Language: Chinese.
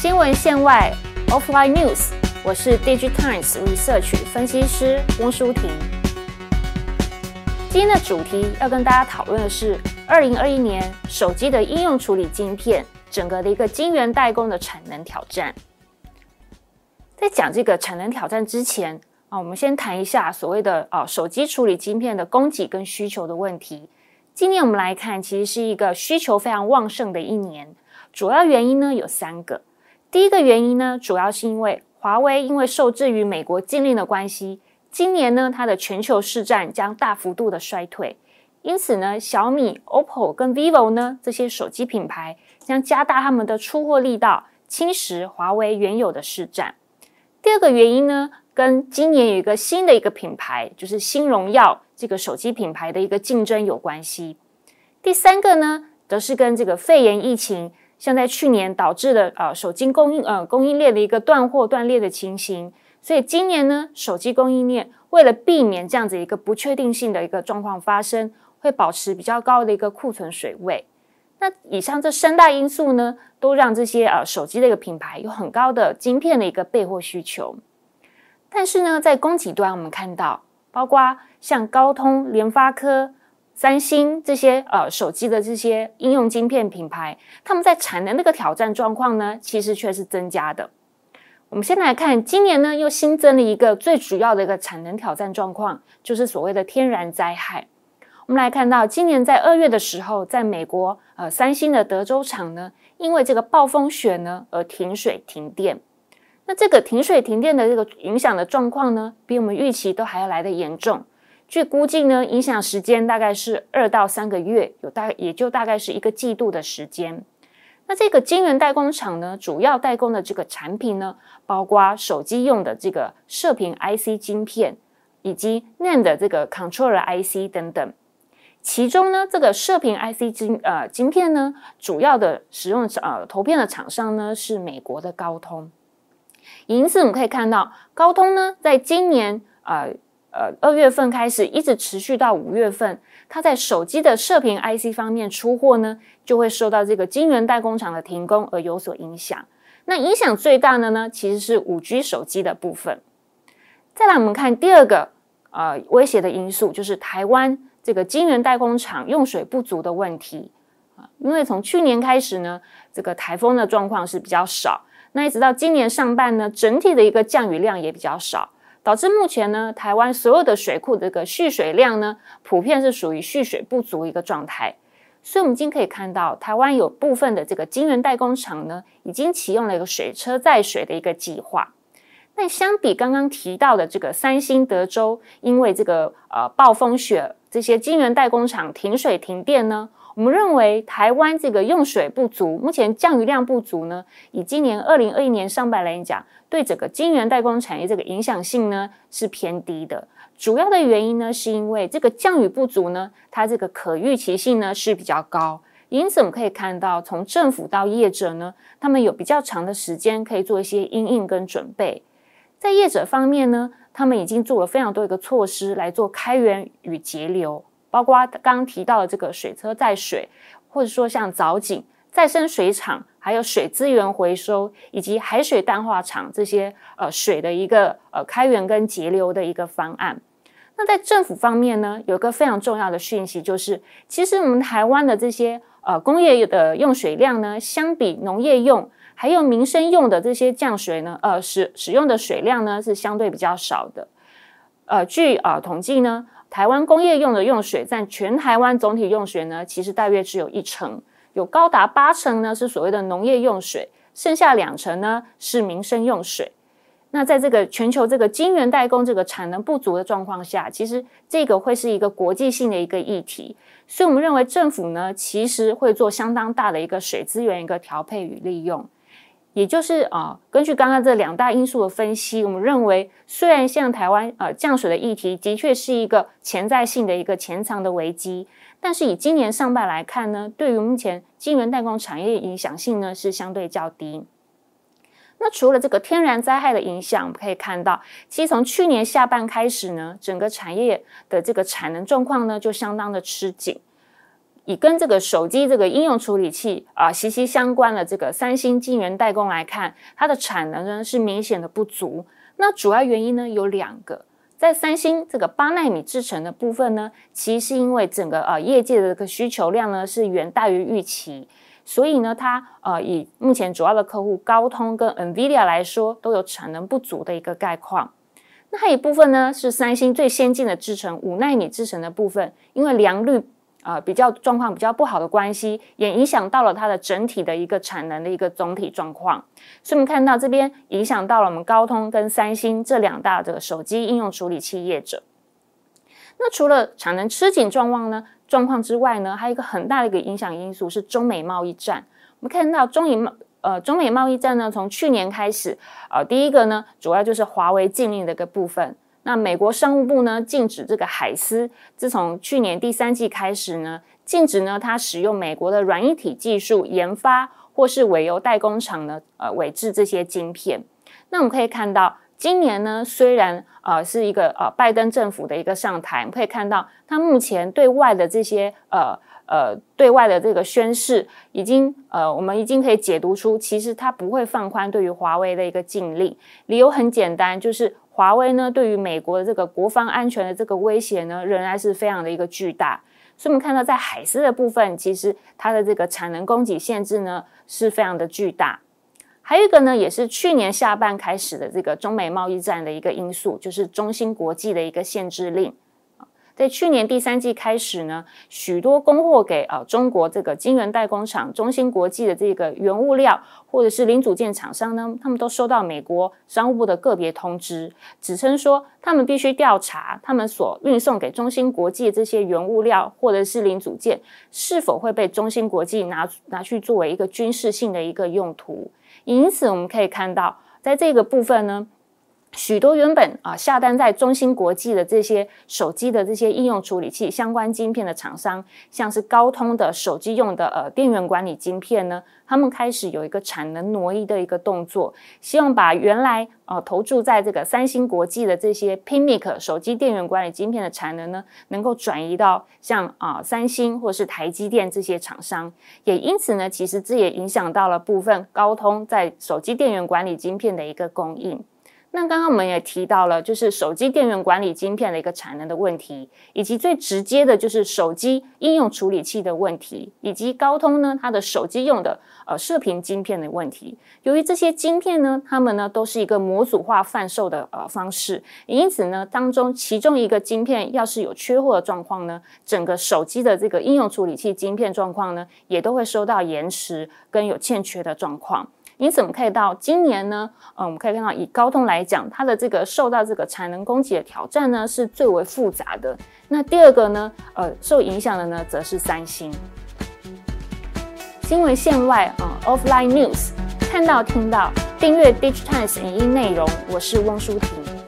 新闻线外 （Offline News），我是 DigiTimes Research 分析师翁淑婷。今天的主题要跟大家讨论的是二零二一年手机的应用处理晶片整个的一个晶圆代工的产能挑战。在讲这个产能挑战之前啊，我们先谈一下所谓的啊手机处理晶片的供给跟需求的问题。今年我们来看，其实是一个需求非常旺盛的一年。主要原因呢有三个。第一个原因呢，主要是因为华为因为受制于美国禁令的关系。今年呢，它的全球市占将大幅度的衰退，因此呢，小米、OPPO 跟 vivo 呢这些手机品牌将加大他们的出货力道，侵蚀华为原有的市占。第二个原因呢，跟今年有一个新的一个品牌，就是新荣耀这个手机品牌的一个竞争有关系。第三个呢，则是跟这个肺炎疫情，像在去年导致的呃手机供应呃供应链的一个断货断裂的情形。所以今年呢，手机供应链为了避免这样子一个不确定性的一个状况发生，会保持比较高的一个库存水位。那以上这三大因素呢，都让这些呃手机的一个品牌有很高的晶片的一个备货需求。但是呢，在供给端，我们看到，包括像高通、联发科、三星这些呃手机的这些应用晶片品牌，他们在产能那个挑战状况呢，其实却是增加的。我们先来看，今年呢又新增了一个最主要的一个产能挑战状况，就是所谓的天然灾害。我们来看到，今年在二月的时候，在美国，呃，三星的德州厂呢，因为这个暴风雪呢而停水停电。那这个停水停电的这个影响的状况呢，比我们预期都还要来得严重。据估计呢，影响时间大概是二到三个月，有大也就大概是一个季度的时间。那这个晶圆代工厂呢，主要代工的这个产品呢，包括手机用的这个射频 IC 晶片，以及 NAND 的这个 controller IC 等等。其中呢，这个射频 IC 晶呃晶片呢，主要的使用呃投片的厂商呢是美国的高通。因此，我们可以看到，高通呢，在今年呃呃二月份开始，一直持续到五月份。它在手机的射频 IC 方面出货呢，就会受到这个晶圆代工厂的停工而有所影响。那影响最大的呢，其实是五 G 手机的部分。再来，我们看第二个呃威胁的因素，就是台湾这个晶圆代工厂用水不足的问题啊。因为从去年开始呢，这个台风的状况是比较少，那一直到今年上半呢，整体的一个降雨量也比较少。导致目前呢，台湾所有的水库这个蓄水量呢，普遍是属于蓄水不足一个状态。所以，我们今天可以看到，台湾有部分的这个晶圆代工厂呢，已经启用了一个水车载水的一个计划。那相比刚刚提到的这个三星德州，因为这个呃暴风雪，这些晶圆代工厂停水停电呢？我们认为台湾这个用水不足，目前降雨量不足呢，以今年二零二一年上半年来讲，对整个晶圆代工产业这个影响性呢是偏低的。主要的原因呢，是因为这个降雨不足呢，它这个可预期性呢是比较高。因此，我们可以看到，从政府到业者呢，他们有比较长的时间可以做一些因应跟准备。在业者方面呢，他们已经做了非常多一个措施来做开源与节流。包括刚刚提到的这个水车载水，或者说像藻井、再生水厂，还有水资源回收以及海水淡化厂这些呃水的一个呃开源跟节流的一个方案。那在政府方面呢，有一个非常重要的讯息，就是其实我们台湾的这些呃工业的用水量呢，相比农业用还有民生用的这些降水呢，呃使使用的水量呢是相对比较少的。呃，据啊统计呢。台湾工业用的用水占全台湾总体用水呢，其实大约只有一成，有高达八成呢是所谓的农业用水，剩下两成呢是民生用水。那在这个全球这个晶圆代工这个产能不足的状况下，其实这个会是一个国际性的一个议题，所以我们认为政府呢其实会做相当大的一个水资源一个调配与利用。也就是啊，根据刚刚这两大因素的分析，我们认为，虽然像台湾呃降水的议题的确是一个潜在性的一个潜藏的危机，但是以今年上半来看呢，对于目前晶圆代工产业影响性呢是相对较低。那除了这个天然灾害的影响，我们可以看到，其实从去年下半开始呢，整个产业的这个产能状况呢就相当的吃紧。以跟这个手机这个应用处理器啊息息相关的这个三星晶圆代工来看，它的产能呢是明显的不足。那主要原因呢有两个，在三星这个八纳米制程的部分呢，其实是因为整个呃业界的这个需求量呢是远大于预期，所以呢它呃以目前主要的客户高通跟 NVIDIA 来说，都有产能不足的一个概况。那还有一部分呢是三星最先进的制程五纳米制程的部分，因为良率。啊，比较状况比较不好的关系，也影响到了它的整体的一个产能的一个总体状况。所以，我们看到这边影响到了我们高通跟三星这两大的手机应用处理器业者。那除了产能吃紧状况呢状况之外呢，还有一个很大的一个影响因素是中美贸易战。我们看到中美贸呃中美贸易战呢，从去年开始，呃，第一个呢，主要就是华为禁令的一个部分。那美国商务部呢，禁止这个海思，自从去年第三季开始呢，禁止呢它使用美国的软一体技术研发，或是委由代工厂呢，呃，委制这些晶片。那我们可以看到，今年呢，虽然呃是一个呃拜登政府的一个上台，可以看到它目前对外的这些呃呃对外的这个宣誓，已经呃我们已经可以解读出，其实它不会放宽对于华为的一个禁令。理由很简单，就是。华为呢，对于美国的这个国防安全的这个威胁呢，仍然是非常的一个巨大。所以，我们看到在海思的部分，其实它的这个产能供给限制呢，是非常的巨大。还有一个呢，也是去年下半开始的这个中美贸易战的一个因素，就是中芯国际的一个限制令。在去年第三季开始呢，许多供货给啊中国这个晶圆代工厂中芯国际的这个原物料或者是零组件厂商呢，他们都收到美国商务部的个别通知，指称说他们必须调查他们所运送给中芯国际的这些原物料或者是零组件是否会被中芯国际拿拿去作为一个军事性的一个用途。因此，我们可以看到，在这个部分呢。许多原本啊下单在中芯国际的这些手机的这些应用处理器相关晶片的厂商，像是高通的手机用的呃电源管理晶片呢，他们开始有一个产能挪移的一个动作，希望把原来呃投注在这个三星国际的这些 PMIC 手机电源管理晶片的产能呢，能够转移到像啊三星或是台积电这些厂商，也因此呢，其实这也影响到了部分高通在手机电源管理晶片的一个供应。那刚刚我们也提到了，就是手机电源管理晶片的一个产能的问题，以及最直接的就是手机应用处理器的问题，以及高通呢它的手机用的呃射频晶片的问题。由于这些晶片呢，它们呢都是一个模组化贩售的呃方式，因此呢当中其中一个晶片要是有缺货的状况呢，整个手机的这个应用处理器晶片状况呢也都会受到延迟跟有欠缺的状况。因此，我们可以到今年呢，嗯，我们可以看到，以高通来讲，它的这个受到这个产能供给的挑战呢，是最为复杂的。那第二个呢，呃，受影响的呢，则是三星。新闻线外啊，Offline News，看到听到，订阅 Digitimes 影音内容，我是翁舒婷。